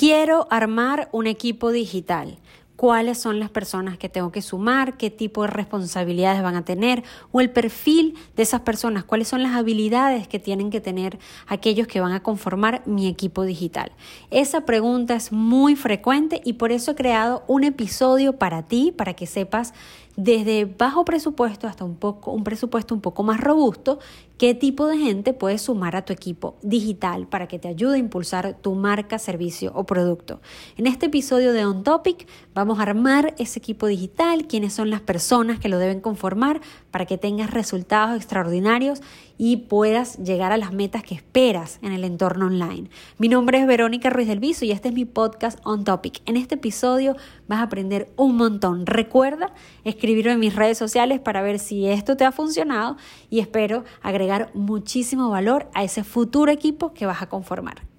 Quiero armar un equipo digital. ¿Cuáles son las personas que tengo que sumar? ¿Qué tipo de responsabilidades van a tener? ¿O el perfil de esas personas? ¿Cuáles son las habilidades que tienen que tener aquellos que van a conformar mi equipo digital? Esa pregunta es muy frecuente y por eso he creado un episodio para ti, para que sepas desde bajo presupuesto hasta un, poco, un presupuesto un poco más robusto, qué tipo de gente puedes sumar a tu equipo digital para que te ayude a impulsar tu marca, servicio o producto. En este episodio de On Topic vamos a armar ese equipo digital, quiénes son las personas que lo deben conformar para que tengas resultados extraordinarios y puedas llegar a las metas que esperas en el entorno online. Mi nombre es Verónica Ruiz del Viso y este es mi podcast On Topic. En este episodio vas a aprender un montón. Recuerda escribirlo en mis redes sociales para ver si esto te ha funcionado y espero agregar muchísimo valor a ese futuro equipo que vas a conformar.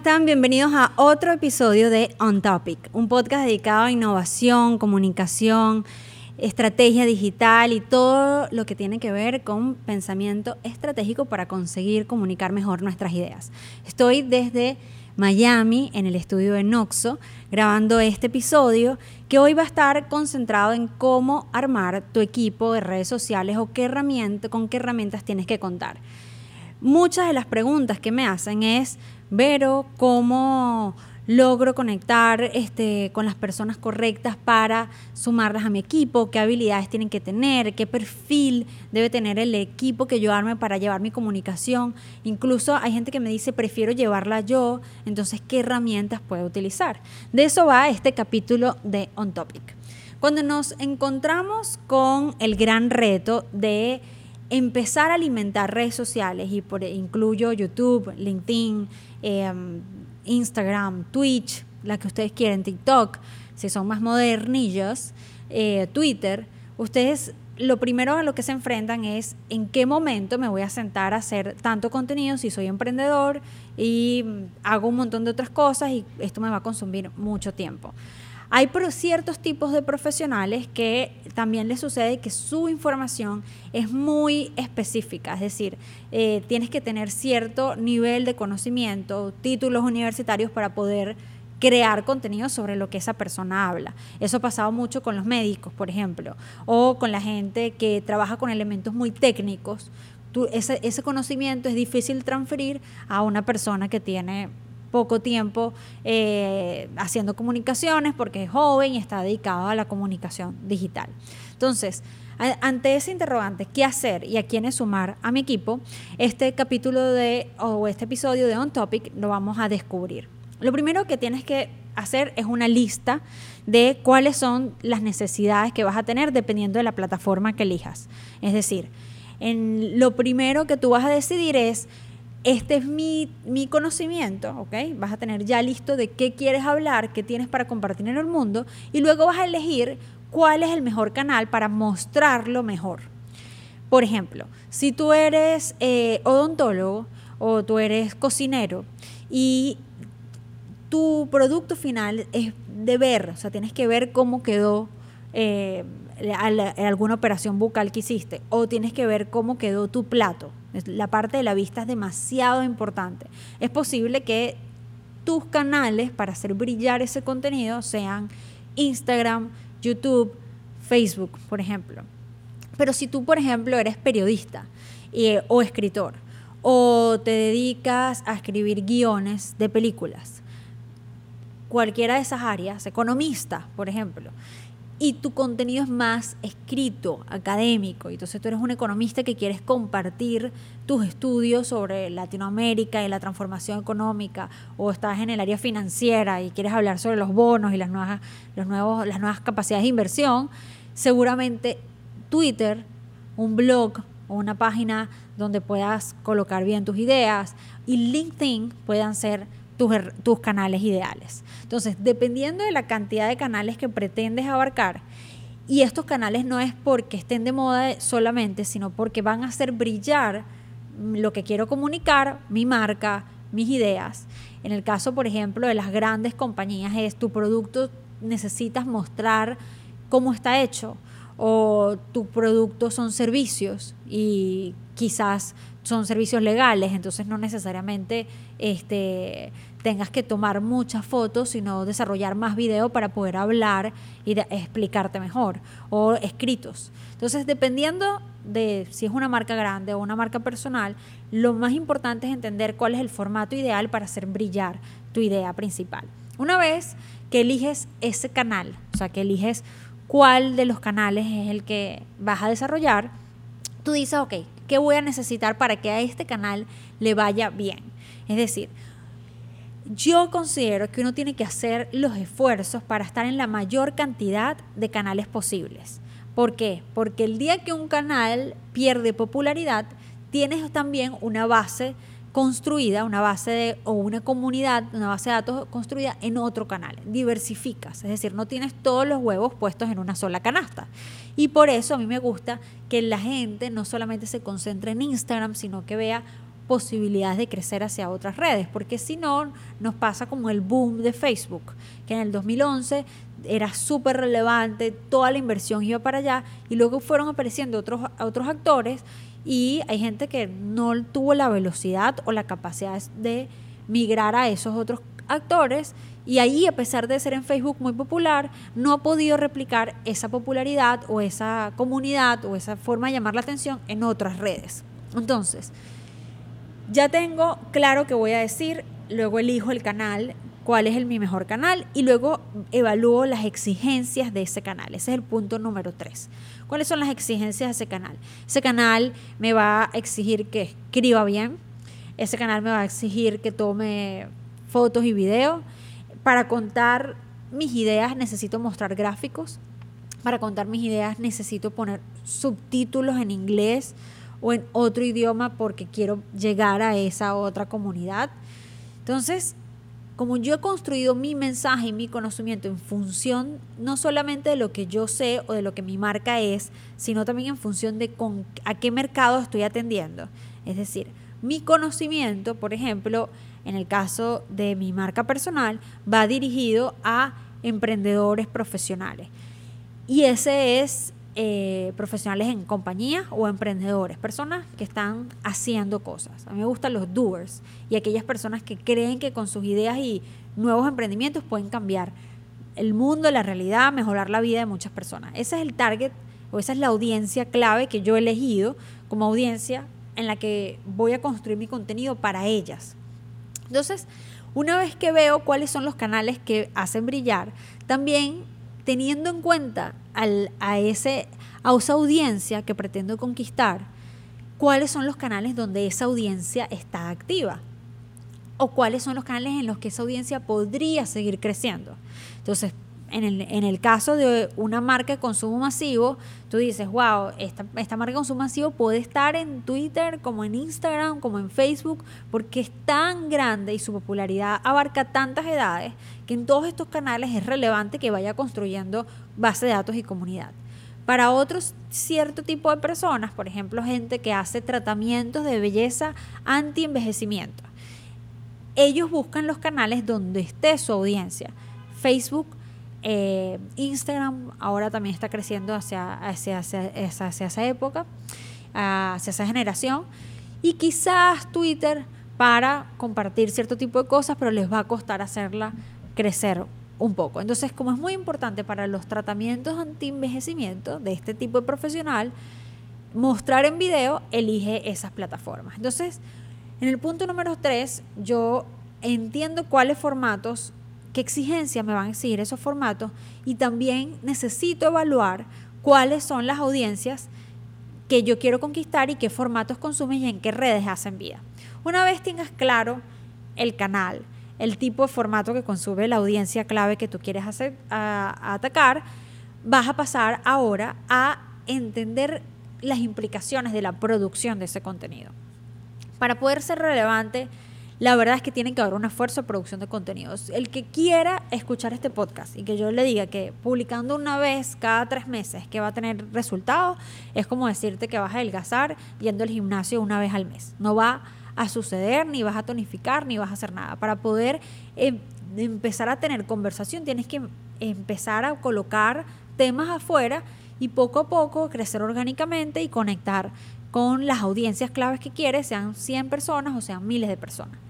Están? Bienvenidos a otro episodio de On Topic, un podcast dedicado a innovación, comunicación, estrategia digital y todo lo que tiene que ver con pensamiento estratégico para conseguir comunicar mejor nuestras ideas. Estoy desde Miami, en el estudio de Noxo, grabando este episodio que hoy va a estar concentrado en cómo armar tu equipo de redes sociales o qué herramienta, con qué herramientas tienes que contar. Muchas de las preguntas que me hacen es, Vero, ¿cómo logro conectar este, con las personas correctas para sumarlas a mi equipo? ¿Qué habilidades tienen que tener? ¿Qué perfil debe tener el equipo que yo arme para llevar mi comunicación? Incluso hay gente que me dice, prefiero llevarla yo, entonces, ¿qué herramientas puedo utilizar? De eso va este capítulo de On Topic. Cuando nos encontramos con el gran reto de empezar a alimentar redes sociales y por incluyo YouTube, LinkedIn, Em, Instagram, Twitch, la que ustedes quieren, TikTok, si son más modernillos, eh, Twitter, ustedes lo primero a lo que se enfrentan es en qué momento me voy a sentar a hacer tanto contenido si soy emprendedor y hago un montón de otras cosas y esto me va a consumir mucho tiempo. Hay ciertos tipos de profesionales que también les sucede que su información es muy específica, es decir, eh, tienes que tener cierto nivel de conocimiento, títulos universitarios para poder crear contenido sobre lo que esa persona habla. Eso ha pasado mucho con los médicos, por ejemplo, o con la gente que trabaja con elementos muy técnicos. ese, ese conocimiento es difícil transferir a una persona que tiene poco tiempo eh, haciendo comunicaciones porque es joven y está dedicado a la comunicación digital. Entonces, ante ese interrogante, ¿qué hacer y a quiénes sumar a mi equipo? Este capítulo de, o este episodio de On Topic lo vamos a descubrir. Lo primero que tienes que hacer es una lista de cuáles son las necesidades que vas a tener dependiendo de la plataforma que elijas. Es decir, en lo primero que tú vas a decidir es este es mi, conocimiento, ¿ok? Vas a tener ya listo de qué quieres hablar, qué tienes para compartir en el mundo y luego vas a elegir cuál es el mejor canal para mostrarlo mejor. Por ejemplo, si tú eres eh, odontólogo o tú eres cocinero y tu producto final es de ver, o sea, tienes que ver cómo quedó eh, alguna operación bucal que hiciste o tienes que ver cómo quedó tu plato. La parte de la vista es demasiado importante. Es posible que tus canales para hacer brillar ese contenido sean Instagram, YouTube, Facebook, por ejemplo. Pero si tú, por ejemplo, eres periodista o escritor o te dedicas a escribir guiones de películas, cualquiera de esas áreas, economista, por ejemplo, y tu contenido es más escrito, académico. Entonces tú eres un economista que quieres compartir tus estudios sobre Latinoamérica y la transformación económica, o estás en el área financiera y quieres hablar sobre los bonos y las nuevas, los nuevos, las nuevas capacidades de inversión, seguramente Twitter, un blog o una página donde puedas colocar bien tus ideas y LinkedIn puedan ser tus, canales ideales. Entonces, dependiendo de la cantidad de canales que pretendes abarcar, y estos canales no es porque estén de moda solamente, sino porque van a hacer brillar lo que quiero comunicar, mi marca, mis ideas. En el caso, por ejemplo, de las grandes compañías, es tu producto necesitas mostrar cómo está hecho o tu producto son servicios y quizás son servicios legales, entonces no necesariamente este, tengas que tomar muchas fotos, sino desarrollar más video para poder hablar y explicarte mejor, o escritos. Entonces, dependiendo de si es una marca grande o una marca personal, lo más importante es entender cuál es el formato ideal para hacer brillar tu idea principal. Una vez que eliges ese canal, o sea, que eliges cuál de los canales es el que vas a desarrollar, tú dices, ok, ¿qué voy a necesitar para que a este canal le vaya bien? Es decir, yo considero que uno tiene que hacer los esfuerzos para estar en la mayor cantidad de canales posibles. ¿Por qué? Porque el día que un canal pierde popularidad, tienes también una base construida, una base de, o una comunidad, una base de datos construida en otro canal. Diversificas, es decir, no tienes todos los huevos puestos en una sola canasta. Y por eso a mí me gusta que la gente no solamente se concentre en Instagram, sino que vea posibilidades de crecer hacia otras redes, porque si no, nos pasa como el boom de Facebook, que en el 2011 era súper relevante, toda la inversión iba para allá, y luego fueron apareciendo otros, otros actores y hay gente que no tuvo la velocidad o la capacidad de migrar a esos otros actores y ahí a pesar de ser en Facebook muy popular no ha podido replicar esa popularidad o esa comunidad o esa forma de llamar la atención en otras redes. Entonces, ya tengo claro que voy a decir, luego elijo el canal, cuál es el, mi mejor canal y luego evalúo las exigencias de ese canal. Ese es el punto número tres. ¿Cuáles son las exigencias de ese canal? Ese canal me va a exigir que escriba bien, ese canal me va a exigir que tome fotos y videos. Para contar mis ideas necesito mostrar gráficos. Para contar mis ideas necesito poner subtítulos en inglés o en otro idioma porque quiero llegar a esa otra comunidad. Entonces, como yo he construido mi mensaje y mi conocimiento en función no solamente de lo que yo sé o de lo que mi marca es, sino también en función de a qué mercado estoy atendiendo. Es decir, mi conocimiento, por ejemplo, en el caso de mi marca personal, va dirigido a emprendedores profesionales. Y ese es eh, profesionales en compañía o emprendedores, personas que están haciendo cosas. A mí me gustan los doers y aquellas personas que creen que con sus ideas y nuevos emprendimientos pueden cambiar el mundo, la realidad, mejorar la vida de muchas personas. Ese es el target o esa es la audiencia clave que yo he elegido como audiencia en la que voy a construir mi contenido para ellas. Entonces, una vez que veo cuáles son los canales que hacen brillar, también teniendo en cuenta a, ese, esa audiencia que pretendo conquistar, cuáles son los canales donde esa audiencia está activa o cuáles son los canales en los que esa audiencia podría seguir creciendo. Entonces, en el, caso de una marca de consumo masivo, tú dices, wow, esta, esta, marca de consumo masivo puede estar en Twitter, como en Instagram, como en Facebook, porque es tan grande y su popularidad abarca tantas edades que en todos estos canales es relevante que vaya construyendo base de datos y comunidad. Para otros cierto tipo de personas, por ejemplo, gente que hace tratamientos de belleza anti-envejecimiento, ellos buscan los canales donde esté su audiencia. Facebook eh, Instagram ahora también está creciendo hacia, hacia, hacia, esa época, hacia esa generación. Y quizás Twitter para compartir cierto tipo de cosas, pero les va a costar hacerla crecer un poco. Entonces, como es muy importante para los tratamientos anti-envejecimiento de este tipo de profesional, mostrar en video, elige esas plataformas. Entonces, en el punto número 3, yo entiendo cuáles formatos qué exigencias me van a exigir esos formatos y también necesito evaluar cuáles son las audiencias que yo quiero conquistar y qué formatos consumen y en qué redes hacen vida. Una vez tengas claro el canal, el tipo de formato que consume la audiencia clave que tú quieres hacer, atacar, vas a pasar ahora a entender las implicaciones de la producción de ese contenido. Para poder ser relevante, la verdad es que tiene que haber un esfuerzo de producción de contenidos. El que quiera escuchar este podcast y que yo le diga que publicando una vez cada tres meses que va a tener resultados, es como decirte que vas a adelgazar yendo al gimnasio una vez al mes. No va a suceder, ni vas a tonificar, ni vas a hacer nada. Para poder em, empezar a tener conversación, tienes que empezar a colocar temas afuera y poco a poco crecer orgánicamente y conectar con las audiencias claves que quieres, sean 100 personas o sean miles de personas.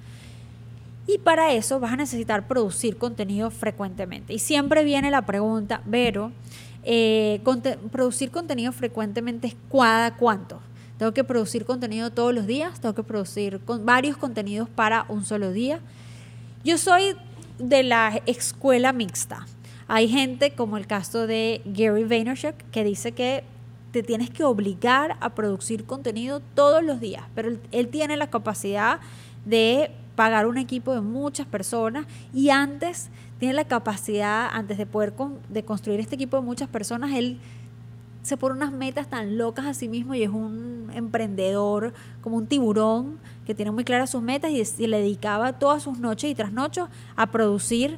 Y para eso vas a necesitar producir contenido frecuentemente. Y siempre viene la pregunta, Vero, eh, producir contenido frecuentemente es cada cuánto. Tengo que producir contenido todos los días, tengo que producir varios contenidos para un solo día. Yo soy de la escuela mixta. Hay gente como el caso de Gary Vaynerchuk que dice que te tienes que obligar a producir contenido todos los días, pero él tiene la capacidad de pagar un equipo de muchas personas y antes tiene la capacidad, antes de poder de construir este equipo de muchas personas, él se pone unas metas tan locas a sí mismo y es un emprendedor como un tiburón que tiene muy claras sus metas y, le dedicaba todas sus noches y trasnochos a producir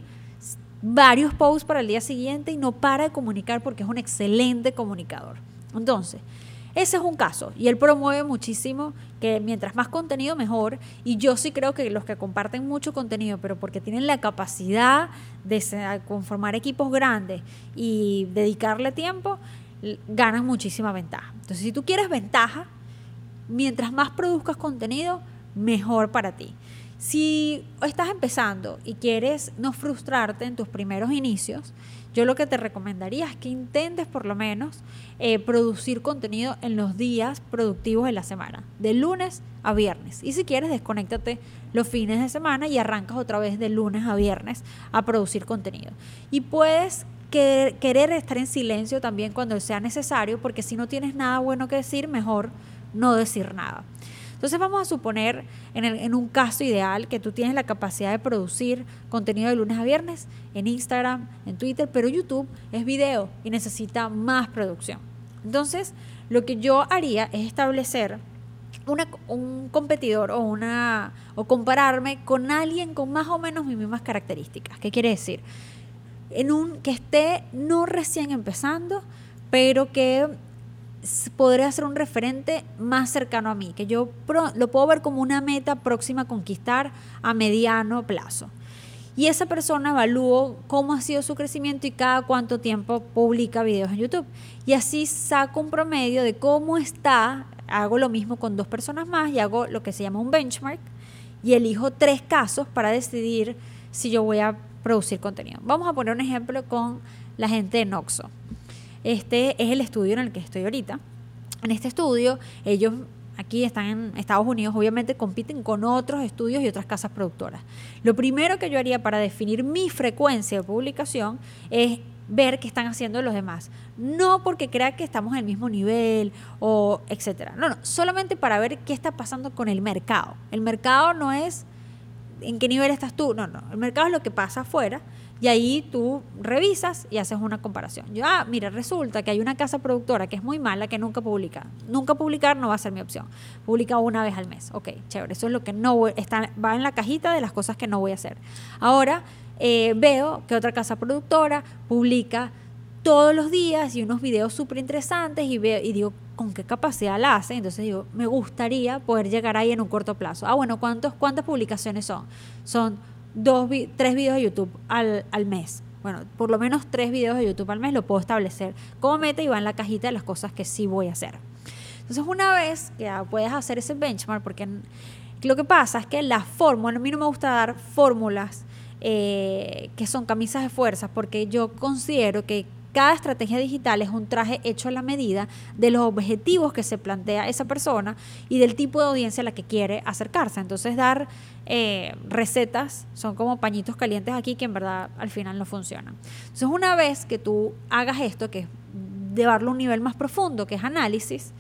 varios posts para el día siguiente y no para de comunicar porque es un excelente comunicador. Entonces, ese es un caso y él promueve muchísimo que mientras más contenido mejor y yo sí creo que los que comparten mucho contenido pero porque tienen la capacidad de conformar equipos grandes y dedicarle tiempo ganan muchísima ventaja. Entonces si tú quieres ventaja, mientras más produzcas contenido, mejor para ti. Si estás empezando y quieres no frustrarte en tus primeros inicios, yo lo que te recomendaría es que intentes por lo menos eh, producir contenido en los días productivos de la semana, de lunes a viernes. Y si quieres, desconéctate los fines de semana y arrancas otra vez de lunes a viernes a producir contenido. Y puedes querer estar en silencio también cuando sea necesario, porque si no tienes nada bueno que decir, mejor no decir nada. Entonces vamos a suponer en, un caso ideal que tú tienes la capacidad de producir contenido de lunes a viernes en Instagram, en Twitter, pero YouTube es video y necesita más producción. Entonces lo que yo haría es establecer un competidor o, una, o compararme con alguien con más o menos mis mismas características. ¿Qué quiere decir? En un que esté no recién empezando, pero que podría ser un referente más cercano a mí, que yo lo puedo ver como una meta próxima a conquistar a mediano plazo. Y esa persona evalúo cómo ha sido su crecimiento y cada cuánto tiempo publica videos en YouTube. Y así saco un promedio de cómo está. Hago lo mismo con dos personas más y hago lo que se llama un benchmark y elijo tres casos para decidir si yo voy a producir contenido. Vamos a poner un ejemplo con la gente de Noxo. Este es el estudio en el que estoy ahorita. En este estudio, ellos aquí están en Estados Unidos, obviamente compiten con otros estudios y otras casas productoras. Lo primero que yo haría para definir mi frecuencia de publicación es ver qué están haciendo los demás. No porque crea que estamos en el mismo nivel o etcétera. No, no, solamente para ver qué está pasando con el mercado. El mercado no es en qué nivel estás tú, no, no. El mercado es lo que pasa afuera y ahí tú revisas y haces una comparación. Yo, ah, mira, resulta que hay una casa productora que es muy mala que nunca publica. Nunca publicar no va a ser mi opción. Publica una vez al mes. Ok, chévere. Eso es lo que no está, va en la cajita de las cosas que no voy a hacer. Ahora eh, veo que otra casa productora publica todos los días y unos videos súper interesantes y, veo, y digo, ¿con qué capacidad la hace? Entonces digo, me gustaría poder llegar ahí en un corto plazo. Ah, bueno, ¿cuántos, ¿cuántas publicaciones son? Son dos, tres videos de YouTube al, al mes. Bueno, por lo menos tres videos de YouTube al mes lo puedo establecer como meta y va en la cajita de las cosas que sí voy a hacer. Entonces, una vez que puedes hacer ese benchmark, porque lo que pasa es que la fórmula, a mí no me gusta dar fórmulas eh, que son camisas de fuerza, porque yo considero que cada estrategia digital es un traje hecho a la medida de los objetivos que se plantea esa persona y del tipo de audiencia a la que quiere acercarse. Entonces dar eh, recetas son como pañitos calientes aquí que en verdad al final no funcionan. Entonces una vez que tú hagas esto, que es llevarlo a un nivel más profundo, que es análisis,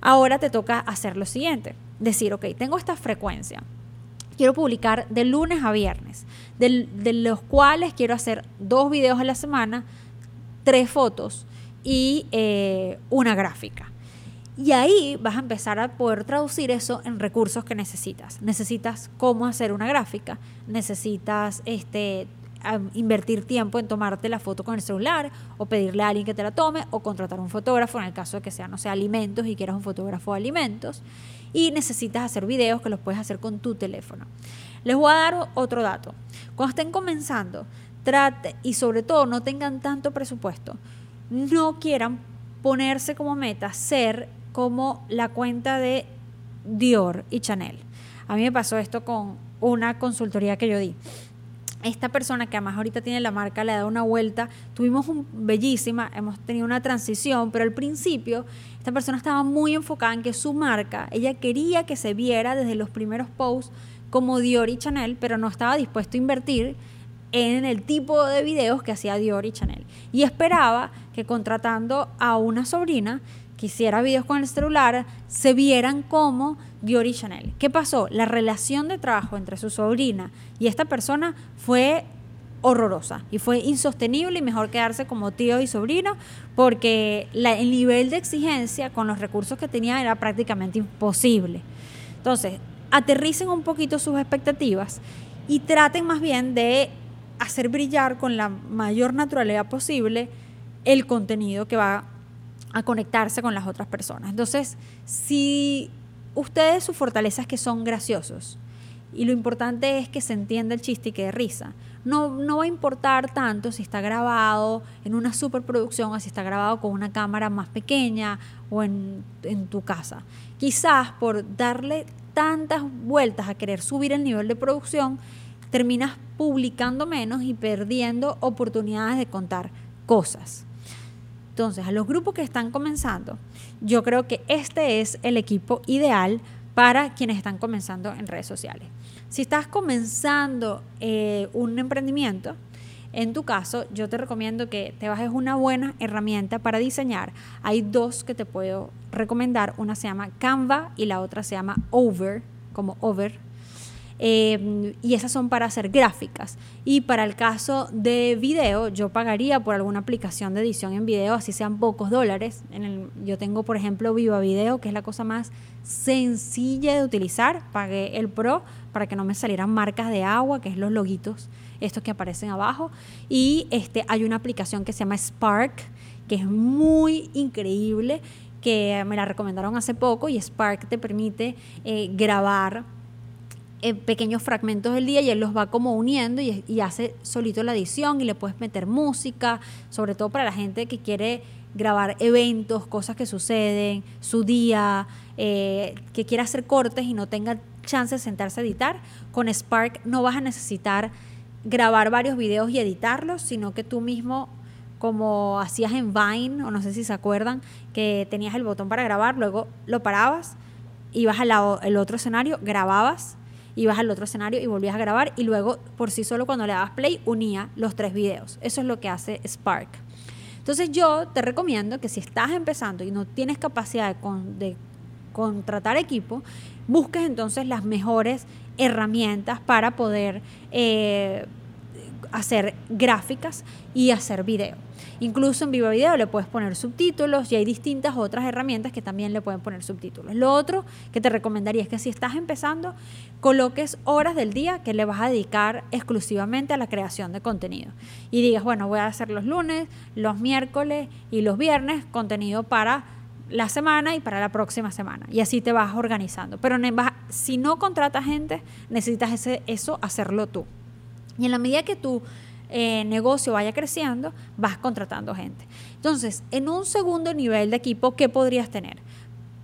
ahora te toca hacer lo siguiente. Decir, ok, tengo esta frecuencia. Quiero publicar de lunes a viernes, de, de los cuales quiero hacer dos videos a la semana tres fotos y eh, una gráfica. Y ahí vas a empezar a poder traducir eso en recursos que necesitas. Necesitas cómo hacer una gráfica, necesitas este, invertir tiempo en tomarte la foto con el celular o pedirle a alguien que te la tome o contratar un fotógrafo en el caso de que sea, no alimentos y quieras un fotógrafo de alimentos. Y necesitas hacer videos que los puedes hacer con tu teléfono. Les voy a dar otro dato. Cuando estén comenzando, trate y sobre todo no tengan tanto presupuesto, no quieran ponerse como meta ser como la cuenta de Dior y Chanel. A mí me pasó esto con una consultoría que yo di esta persona que además ahorita tiene la marca le da una vuelta, tuvimos un bellísima, hemos tenido una transición, pero al principio esta persona estaba muy enfocada en que su marca, ella quería que se viera desde los primeros posts como Dior y Chanel, pero no estaba dispuesto a invertir en el tipo de videos que hacía Dior y Chanel. Y esperaba que contratando a una sobrina que hiciera videos con el celular, se vieran como Dior y Chanel. ¿Qué pasó? La relación de trabajo entre su sobrina y esta persona fue horrorosa y fue insostenible y mejor quedarse como tío y sobrino porque el nivel de exigencia con los recursos que tenía era prácticamente imposible. Entonces, aterricen un poquito sus expectativas y traten más bien de hacer brillar con la mayor naturalidad posible el contenido que va a conectarse con las otras personas. Entonces, si ustedes su fortaleza es que son graciosos y lo importante es que se entienda el chiste y que de risa. No, no va a importar tanto si está grabado en una superproducción o si está grabado con una cámara más pequeña o en, en tu casa. Quizás por darle tantas vueltas a querer subir el nivel de producción, terminas publicando menos y perdiendo oportunidades de contar cosas. Entonces, a los grupos que están comenzando, yo creo que este es el equipo ideal para quienes están comenzando en redes sociales. Si estás comenzando eh, un emprendimiento, en tu caso, yo te recomiendo que te bajes una buena herramienta para diseñar. Hay dos que te puedo recomendar. Una se llama Canva y la otra se llama Over, como Over, Em, y esas son para hacer gráficas. Y para el caso de video, yo pagaría por alguna aplicación de edición en video, así sean pocos dólares. En el, yo tengo, por ejemplo, Viva Video, que es la cosa más sencilla de utilizar. Pagué el Pro para que no me salieran marcas de agua, que es los loguitos, estos que aparecen abajo. Y este, hay una aplicación que se llama Spark, que es muy increíble que me la recomendaron hace poco y Spark te permite eh, grabar pequeños fragmentos del día y él los va como uniendo y, hace solito la edición y le puedes meter música, sobre todo para la gente que quiere grabar eventos, cosas que suceden, su día, eh, que quiera hacer cortes y no tenga chance de sentarse a editar. Con Spark no vas a necesitar grabar varios videos y editarlos, sino que tú mismo como hacías en Vine, o no sé si se acuerdan, que tenías el botón para grabar, luego lo parabas, ibas al otro escenario, grababas ibas al otro escenario y volvías a grabar y luego por sí solo cuando le dabas play unía los tres videos. Eso es lo que hace Spark. Entonces yo te recomiendo que si estás empezando y no tienes capacidad de, contratar equipo, busques entonces las mejores herramientas para poder eh, hacer gráficas y hacer video. Incluso en Viva Video le puedes poner subtítulos y hay distintas otras herramientas que también le pueden poner subtítulos. Lo otro que te recomendaría es que si estás empezando, coloques horas del día que le vas a dedicar exclusivamente a la creación de contenido. Y digas, bueno, voy a hacer los lunes, los miércoles y los viernes contenido para la semana y para la próxima semana. Y así te vas organizando. Pero si no contratas gente, necesitas eso hacerlo tú. Y en la medida que tu eh, negocio vaya creciendo, vas contratando gente. Entonces, en un segundo nivel de equipo, ¿qué podrías tener?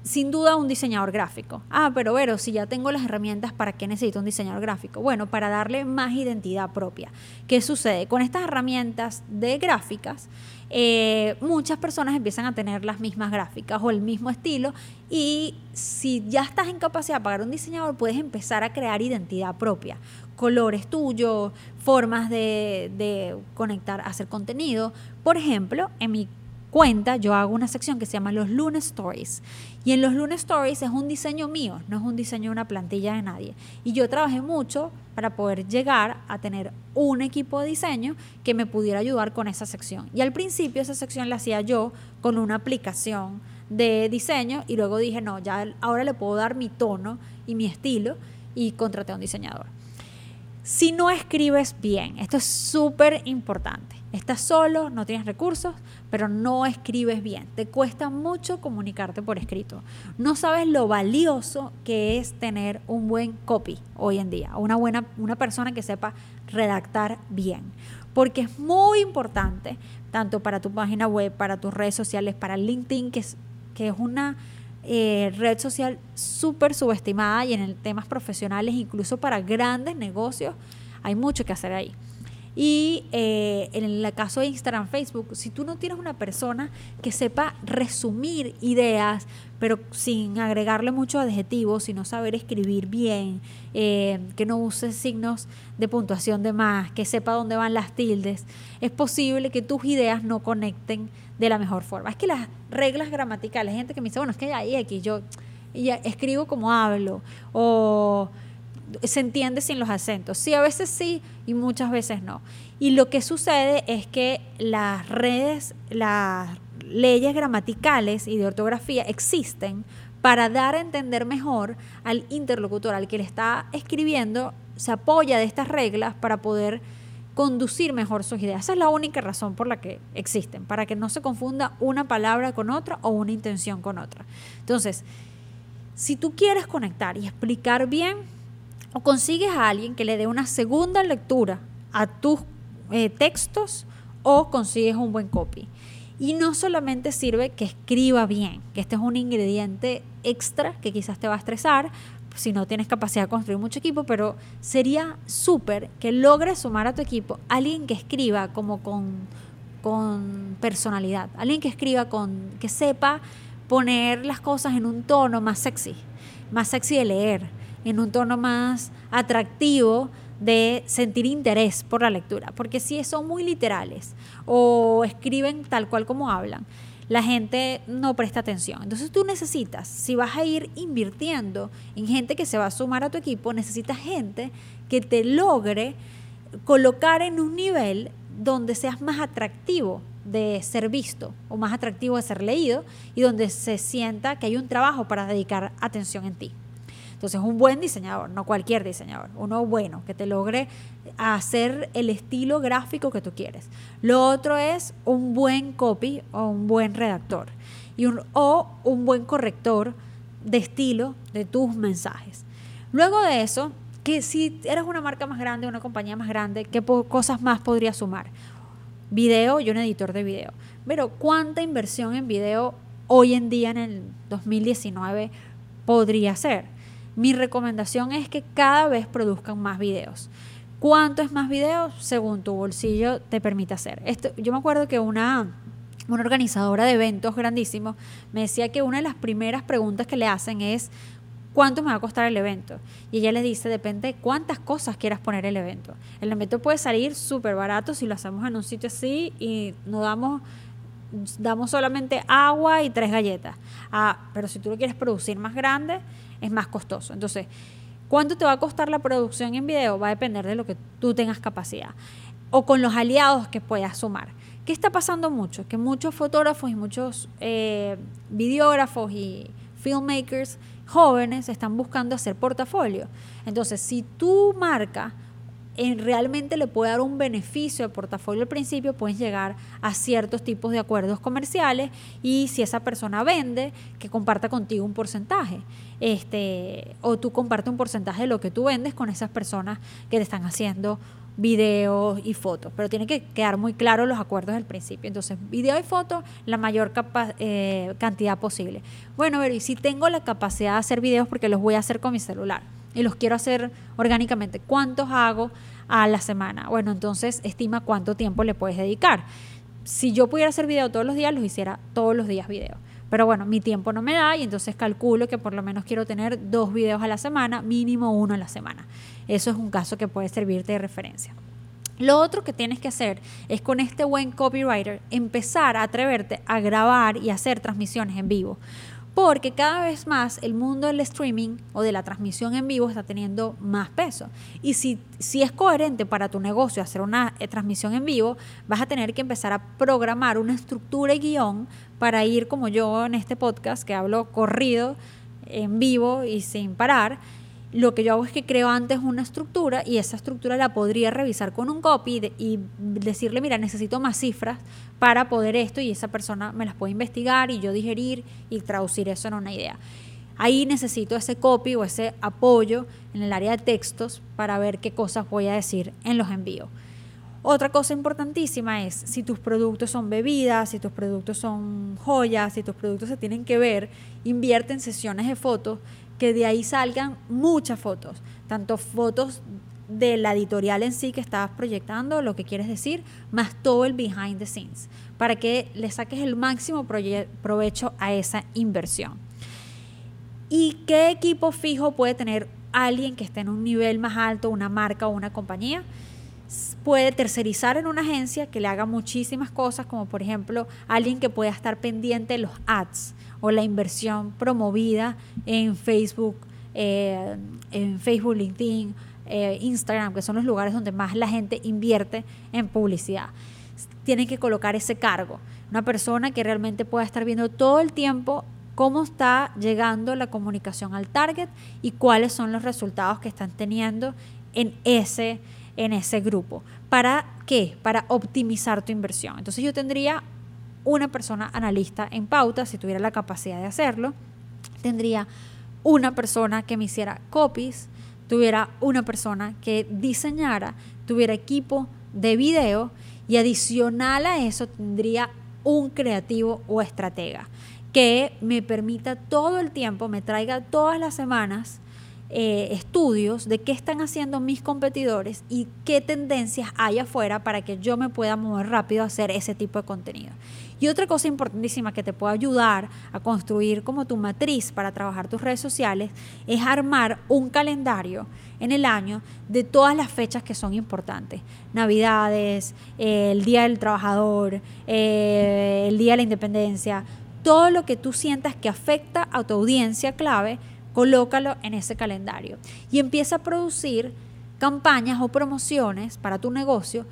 Sin duda un diseñador gráfico. Ah, pero pero si ya tengo las herramientas, ¿para qué necesito un diseñador gráfico? Bueno, para darle más identidad propia. ¿Qué sucede? Con estas herramientas de gráficas, eh, muchas personas empiezan a tener las mismas gráficas o el mismo estilo y si ya estás en capacidad de pagar un diseñador, puedes empezar a crear identidad propia colores tuyos, formas de, de conectar, hacer contenido. Por ejemplo, en mi cuenta yo hago una sección que se llama los Lunes Stories. Y en los Lunes Stories es un diseño mío, no es un diseño de una plantilla de nadie. Y yo trabajé mucho para poder llegar a tener un equipo de diseño que me pudiera ayudar con esa sección. Y al principio esa sección la hacía yo con una aplicación de diseño y luego dije, no, ya ahora le puedo dar mi tono y mi estilo y contraté a un diseñador. Si no escribes bien, esto es súper importante. Estás solo, no tienes recursos, pero no escribes bien. Te cuesta mucho comunicarte por escrito. No sabes lo valioso que es tener un buen copy hoy en día, una buena una persona que sepa redactar bien, porque es muy importante tanto para tu página web, para tus redes sociales, para LinkedIn, que es, que es una eh, red social súper subestimada y en temas profesionales, incluso para grandes negocios, hay mucho que hacer ahí. Y eh, en el caso de Instagram, Facebook, si tú no tienes una persona que sepa resumir ideas, pero sin agregarle muchos adjetivos, sino saber escribir bien, eh, que no use signos de puntuación de más, que sepa dónde van las tildes, es posible que tus ideas no conecten de la mejor forma. Es que las reglas gramaticales, gente que me dice, bueno, es que hay X, yo escribo como hablo, o se entiende sin los acentos. Sí, a veces sí y muchas veces no. Y lo que sucede es que las redes, las leyes gramaticales y de ortografía existen para dar a entender mejor al interlocutor, al que le está escribiendo, se apoya de estas reglas para poder conducir mejor sus ideas. Esa es la única razón por la que existen, para que no se confunda una palabra con otra o una intención con otra. Entonces, si tú quieres conectar y explicar bien, o consigues a alguien que le dé una segunda lectura a tus eh, textos o consigues un buen copy. Y no solamente sirve que escriba bien, que este es un ingrediente extra que quizás te va a estresar si no tienes capacidad de construir mucho equipo, pero sería súper que logres sumar a tu equipo alguien que escriba como con, con personalidad, alguien que escriba con, que sepa poner las cosas en un tono más sexy, más sexy de leer, en un tono más atractivo de sentir interés por la lectura, porque si son muy literales o escriben tal cual como hablan, la gente no presta atención. Entonces tú necesitas, si vas a ir invirtiendo en gente que se va a sumar a tu equipo, necesitas gente que te logre colocar en un nivel donde seas más atractivo de ser visto o más atractivo de ser leído y donde se sienta que hay un trabajo para dedicar atención en ti. Entonces, un buen diseñador, no cualquier diseñador, uno bueno, que te logre hacer el estilo gráfico que tú quieres. Lo otro es un buen copy o un buen redactor y o un buen corrector de estilo de tus mensajes. Luego de eso, que si eres una marca más grande, una compañía más grande, ¿qué cosas más podrías sumar? Video, yo un editor de video. Pero ¿cuánta inversión en video hoy en día en el 2019 podría ser? Mi recomendación es que cada vez produzcan más videos. ¿Cuánto es más videos? Según tu bolsillo te permite hacer. Esto, yo me acuerdo que una, una organizadora de eventos grandísimos me decía que una de las primeras preguntas que le hacen es ¿cuánto me va a costar el evento? Y ella les dice, depende de cuántas cosas quieras poner el evento. El evento puede salir súper barato si lo hacemos en un sitio así y no damos damos solamente agua y tres galletas. Ah, pero si tú lo quieres producir más grande, es más costoso. Entonces, ¿cuánto te va a costar la producción en video? Va a depender de lo que tú tengas capacidad o con los aliados que puedas sumar. ¿Qué está pasando mucho? Que muchos fotógrafos y muchos eh, videógrafos y filmmakers jóvenes están buscando hacer portafolio. Entonces, si tu marca realmente le puede dar un beneficio al portafolio al principio, puedes llegar a ciertos tipos de acuerdos comerciales y si esa persona vende, que comparta contigo un porcentaje. Este, o tú compartes un porcentaje de lo que tú vendes con esas personas que te están haciendo videos y fotos, pero tiene que quedar muy claro los acuerdos del principio. Entonces, video y fotos, la mayor eh, cantidad posible. Bueno, ver, y si tengo la capacidad de hacer videos porque los voy a hacer con mi celular y los quiero hacer orgánicamente, ¿cuántos hago a la semana? Bueno, entonces estima cuánto tiempo le puedes dedicar. Si yo pudiera hacer video todos los días, los hiciera todos los días video. Pero bueno, mi tiempo no me da y entonces calculo que por lo menos quiero tener dos videos a la semana, mínimo uno a la semana. Eso es un caso que puede servirte de referencia. Lo otro que tienes que hacer es con este buen copywriter empezar a atreverte a grabar y hacer transmisiones en vivo. Porque cada vez más el mundo del streaming o de la transmisión en vivo está teniendo más peso. Y si, si es coherente para tu negocio hacer una eh, transmisión en vivo, vas a tener que empezar a programar una estructura y guion para ir como yo en este podcast que hablo corrido, en vivo y sin parar lo que yo hago es que creo antes una estructura y esa estructura la podría revisar con un copy y decirle, mira, necesito más cifras para poder esto y esa persona me las puede investigar y yo digerir y traducir eso en una idea. Ahí necesito ese copy o ese apoyo en el área de textos para ver qué cosas voy a decir en los envíos. Otra cosa importantísima es si tus productos son bebidas, si tus productos son joyas, si tus productos se tienen que ver, invierte en sesiones de fotos que de ahí salgan muchas fotos, tanto fotos de la editorial en sí que estabas proyectando, lo que quieres decir, más todo el behind the scenes, para que le saques el máximo provecho a esa inversión. ¿Y qué equipo fijo puede tener alguien que esté en un nivel más alto, una marca o una compañía? Puede tercerizar en una agencia que le haga muchísimas cosas, como por ejemplo alguien que pueda estar pendiente de los ads, o la inversión promovida en Facebook, eh, en Facebook, LinkedIn, eh, Instagram, que son los lugares donde más la gente invierte en publicidad. Tienen que colocar ese cargo, una persona que realmente pueda estar viendo todo el tiempo cómo está llegando la comunicación al target y cuáles son los resultados que están teniendo en ese, en ese grupo. ¿Para qué? Para optimizar tu inversión. Entonces yo tendría una persona analista en pauta, si tuviera la capacidad de hacerlo. Tendría una persona que me hiciera copies, tuviera una persona que diseñara, tuviera equipo de video y adicional a eso tendría un creativo o estratega que me permita todo el tiempo, me traiga todas las semanas eh, estudios de qué están haciendo mis competidores y qué tendencias hay afuera para que yo me pueda mover rápido a hacer ese tipo de contenido. Y otra cosa importantísima que te puede ayudar a construir como tu matriz para trabajar tus redes sociales es armar un calendario en el año de todas las fechas que son importantes. Navidades, eh, el Día del Trabajador, eh, el Día de la Independencia, todo lo que tú sientas que afecta a tu audiencia clave colócalo en ese calendario y empieza a producir campañas o promociones para tu negocio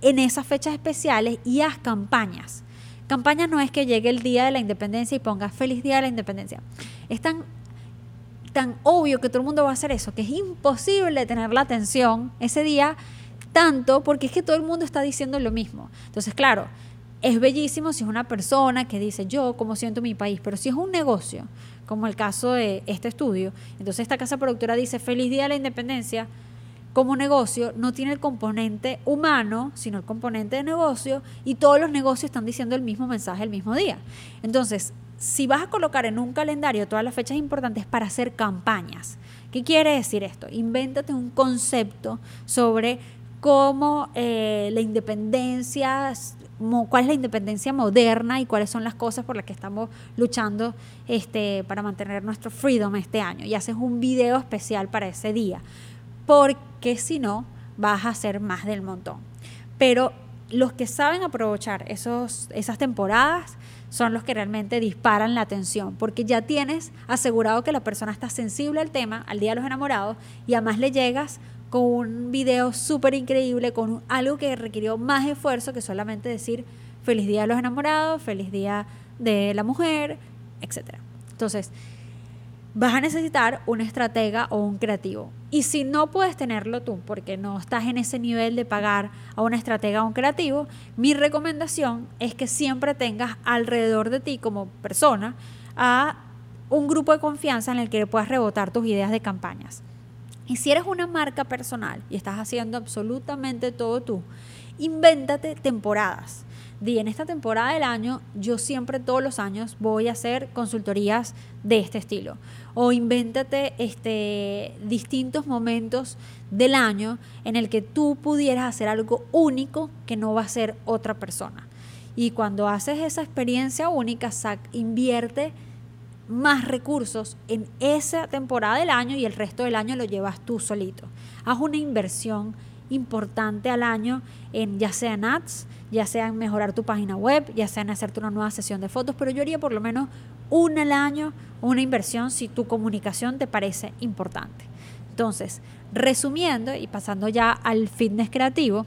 en esas fechas especiales y haz campañas. Campañas no es que llegue el día de la independencia y pongas feliz día de la independencia. Es tan, tan obvio que todo el mundo va a hacer eso, que es imposible tener la atención ese día tanto porque es que todo el mundo está diciendo lo mismo. Entonces, claro, es bellísimo si es una persona que dice yo cómo siento mi país, pero si es un negocio como el caso de este estudio. Entonces esta casa productora dice, feliz día de la independencia, como negocio no tiene el componente humano, sino el componente de negocio, y todos los negocios están diciendo el mismo mensaje el mismo día. Entonces, si vas a colocar en un calendario todas las fechas importantes para hacer campañas, ¿qué quiere decir esto? Invéntate un concepto sobre cómo eh, la independencia cuál es la independencia moderna y cuáles son las cosas por las que estamos luchando este, para mantener nuestro freedom este año. Y haces un video especial para ese día, porque si no, vas a hacer más del montón. Pero los que saben aprovechar esos, esas temporadas son los que realmente disparan la atención, porque ya tienes asegurado que la persona está sensible al tema, al Día de los Enamorados, y además le llegas con un video súper increíble, con algo que requirió más esfuerzo que solamente decir feliz día de los enamorados, feliz día de la mujer, etc. Entonces, vas a necesitar un estratega o un creativo. Y si no puedes tenerlo tú, porque no estás en ese nivel de pagar a una estratega o un creativo, mi recomendación es que siempre tengas alrededor de ti como persona a un grupo de confianza en el que puedas rebotar tus ideas de campañas. Y si eres una marca personal y estás haciendo absolutamente todo tú, invéntate temporadas. Di, en esta temporada del año, yo siempre todos los años voy a hacer consultorías de este estilo. O invéntate este, distintos momentos del año en el que tú pudieras hacer algo único que no va a ser otra persona. Y cuando haces esa experiencia única, invierte más recursos en esa temporada del año y el resto del año lo llevas tú solito. Haz una inversión importante al año en ya sea en ads, ya sea en mejorar tu página web, ya sea en hacerte una nueva sesión de fotos, pero yo haría por lo menos una al año, una inversión si tu comunicación te parece importante. Entonces, resumiendo y pasando ya al fitness creativo,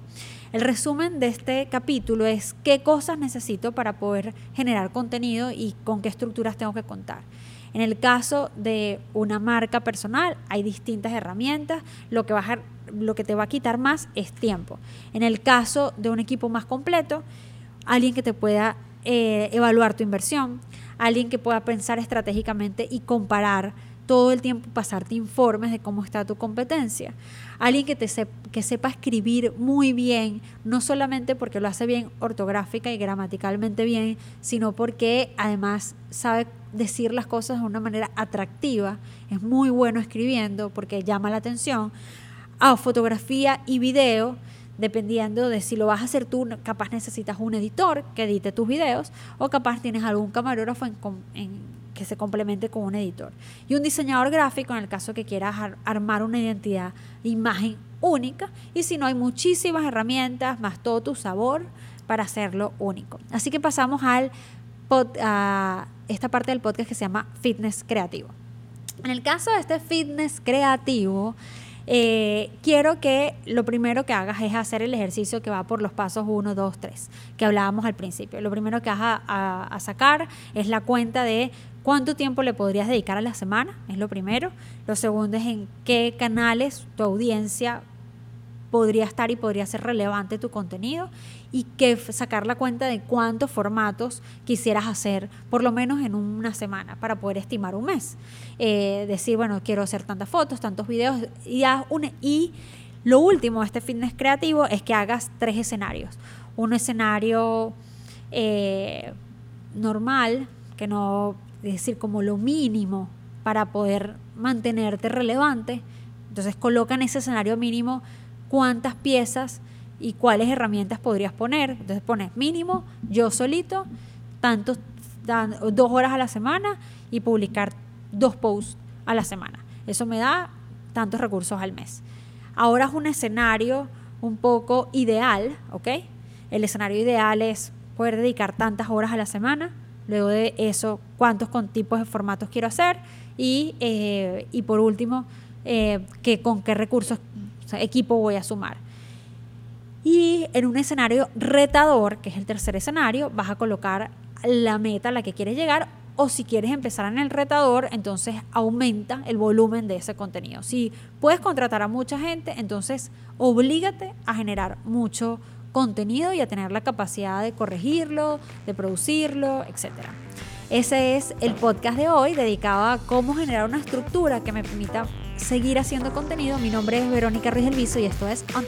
el resumen de este capítulo es qué cosas necesito para poder generar contenido y con qué estructuras tengo que contar. En el caso de una marca personal hay distintas herramientas, lo que, a, lo que te va a quitar más es tiempo. En el caso de un equipo más completo, alguien que te pueda eh, evaluar tu inversión, alguien que pueda pensar estratégicamente y comparar todo el tiempo pasarte informes de cómo está tu competencia. Alguien que, te que sepa escribir muy bien, no solamente porque lo hace bien ortográfica y gramaticalmente bien, sino porque además sabe decir las cosas de una manera atractiva. Es muy bueno escribiendo porque llama la atención. A fotografía y video, dependiendo de si lo vas a hacer tú, capaz necesitas un editor que edite tus videos o capaz tienes algún camarógrafo en, en que se complemente con un editor. Y un diseñador gráfico en el caso que quieras armar una identidad, imagen única. Y si no, hay muchísimas herramientas, más todo tu sabor para hacerlo único. Así que pasamos al a esta parte del podcast que se llama fitness creativo. En el caso de este fitness creativo, eh, quiero que lo primero que hagas es hacer el ejercicio que va por los pasos 1, 2, 3, que hablábamos al principio. Lo primero que vas a, sacar es la cuenta de cuánto tiempo le podrías dedicar a la semana, es lo primero. Lo segundo es en qué canales tu audiencia podría estar y podría ser relevante tu contenido y que sacar la cuenta de cuántos formatos quisieras hacer por lo menos en una semana para poder estimar un mes. Eh, decir, bueno, quiero hacer tantas fotos, tantos videos y, lo último de este fitness creativo es que hagas tres escenarios. Un escenario eh, normal, que no es decir como lo mínimo para poder mantenerte relevante. Entonces coloca en ese escenario mínimo cuántas piezas y cuáles herramientas podrías poner. Entonces pones mínimo, yo solito, tantos, dos horas a la semana y publicar dos posts a la semana. Eso me da tantos recursos al mes. Ahora es un escenario un poco ideal, ¿ok? El escenario ideal es poder dedicar tantas horas a la semana. Luego de eso, cuántos con tipos de formatos quiero hacer. Y, eh, y por último, eh, que, con qué recursos equipo voy a sumar. Y en un escenario retador, que es el tercer escenario, vas a colocar la meta a la que quieres llegar o si quieres empezar en el retador, entonces aumenta el volumen de ese contenido. Si puedes contratar a mucha gente, entonces oblígate a generar mucho contenido y a tener la capacidad de corregirlo, de producirlo, etc. Ese es el podcast de hoy dedicado a cómo generar una estructura que me permita seguir haciendo contenido. Mi nombre es Verónica Ruiz del Viso y esto es On